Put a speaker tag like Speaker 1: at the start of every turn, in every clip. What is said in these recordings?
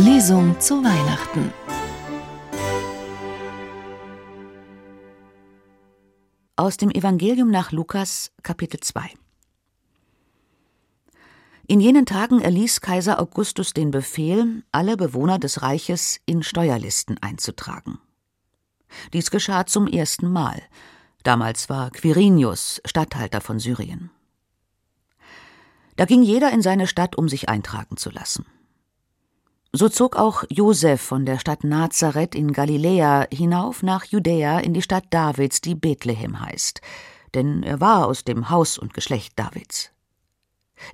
Speaker 1: Lesung zu Weihnachten.
Speaker 2: Aus dem Evangelium nach Lukas, Kapitel 2. In jenen Tagen erließ Kaiser Augustus den Befehl, alle Bewohner des Reiches in Steuerlisten einzutragen. Dies geschah zum ersten Mal. Damals war Quirinius Statthalter von Syrien. Da ging jeder in seine Stadt, um sich eintragen zu lassen. So zog auch Josef von der Stadt Nazareth in Galiläa hinauf nach Judäa in die Stadt Davids, die Bethlehem heißt, denn er war aus dem Haus und Geschlecht Davids.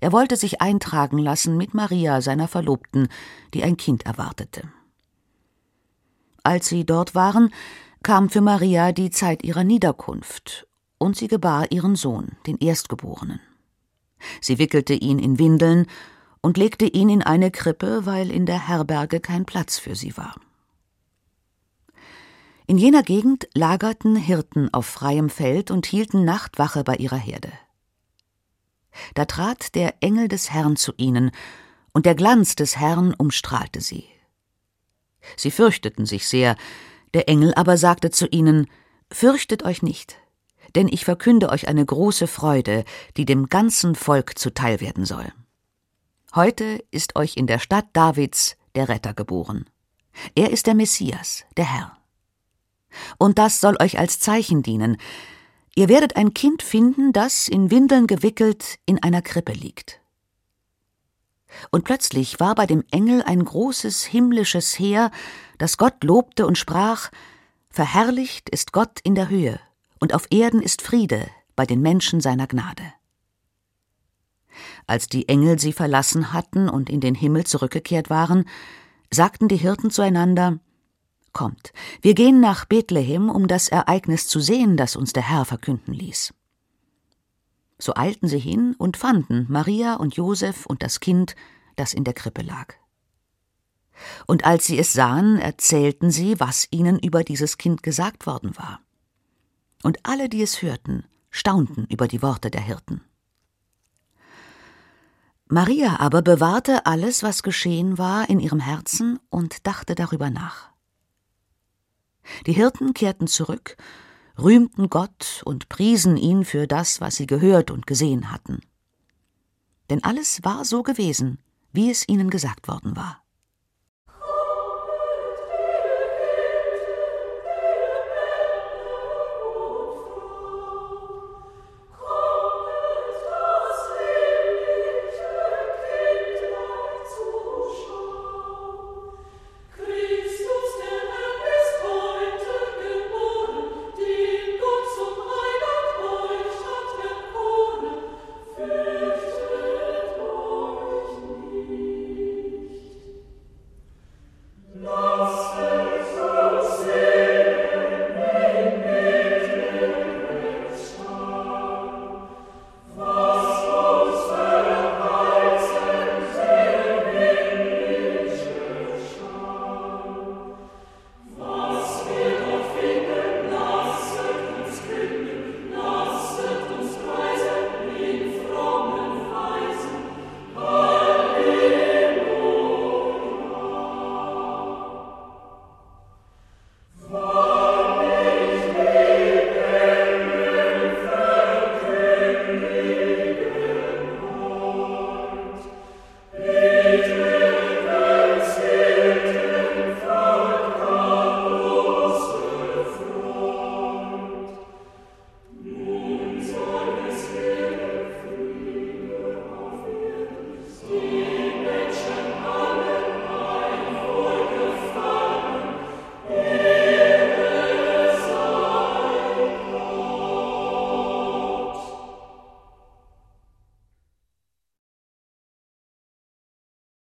Speaker 2: Er wollte sich eintragen lassen mit Maria, seiner Verlobten, die ein Kind erwartete. Als sie dort waren, kam für Maria die Zeit ihrer Niederkunft, und sie gebar ihren Sohn, den Erstgeborenen. Sie wickelte ihn in Windeln und legte ihn in eine Krippe, weil in der Herberge kein Platz für sie war. In jener Gegend lagerten Hirten auf freiem Feld und hielten Nachtwache bei ihrer Herde. Da trat der Engel des Herrn zu ihnen, und der Glanz des Herrn umstrahlte sie. Sie fürchteten sich sehr, der Engel aber sagte zu ihnen Fürchtet euch nicht, denn ich verkünde euch eine große Freude, die dem ganzen Volk zuteil werden soll. Heute ist euch in der Stadt Davids der Retter geboren. Er ist der Messias, der Herr. Und das soll euch als Zeichen dienen. Ihr werdet ein Kind finden, das, in Windeln gewickelt, in einer Krippe liegt. Und plötzlich war bei dem Engel ein großes himmlisches Heer, das Gott lobte und sprach Verherrlicht ist Gott in der Höhe und auf Erden ist Friede bei den Menschen seiner Gnade. Als die Engel sie verlassen hatten und in den Himmel zurückgekehrt waren, sagten die Hirten zueinander Kommt, wir gehen nach Bethlehem, um das Ereignis zu sehen, das uns der Herr verkünden ließ. So eilten sie hin und fanden Maria und Josef und das Kind, das in der Krippe lag. Und als sie es sahen, erzählten sie, was ihnen über dieses Kind gesagt worden war und alle, die es hörten, staunten über die Worte der Hirten. Maria aber bewahrte alles, was geschehen war, in ihrem Herzen und dachte darüber nach. Die Hirten kehrten zurück, rühmten Gott und priesen ihn für das, was sie gehört und gesehen hatten. Denn alles war so gewesen, wie es ihnen gesagt worden war.